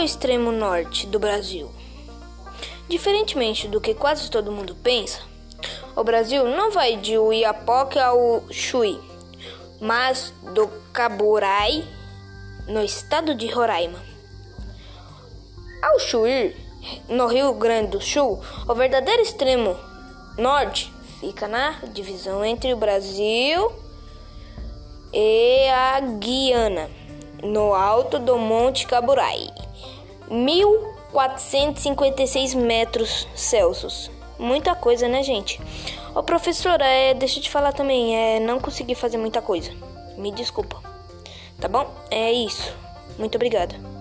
o extremo norte do Brasil? Diferentemente do que quase todo mundo pensa, o Brasil não vai de Uiapoque ao Chuí, mas do Caburai, no estado de Roraima. Ao Chuí, no Rio Grande do Sul, o verdadeiro extremo norte fica na divisão entre o Brasil e a Guiana, no alto do Monte Caburai, 1456 metros Celsius. Muita coisa, né, gente? Ô, professora, é, deixa eu te falar também, é, não consegui fazer muita coisa. Me desculpa. Tá bom? É isso. Muito obrigada.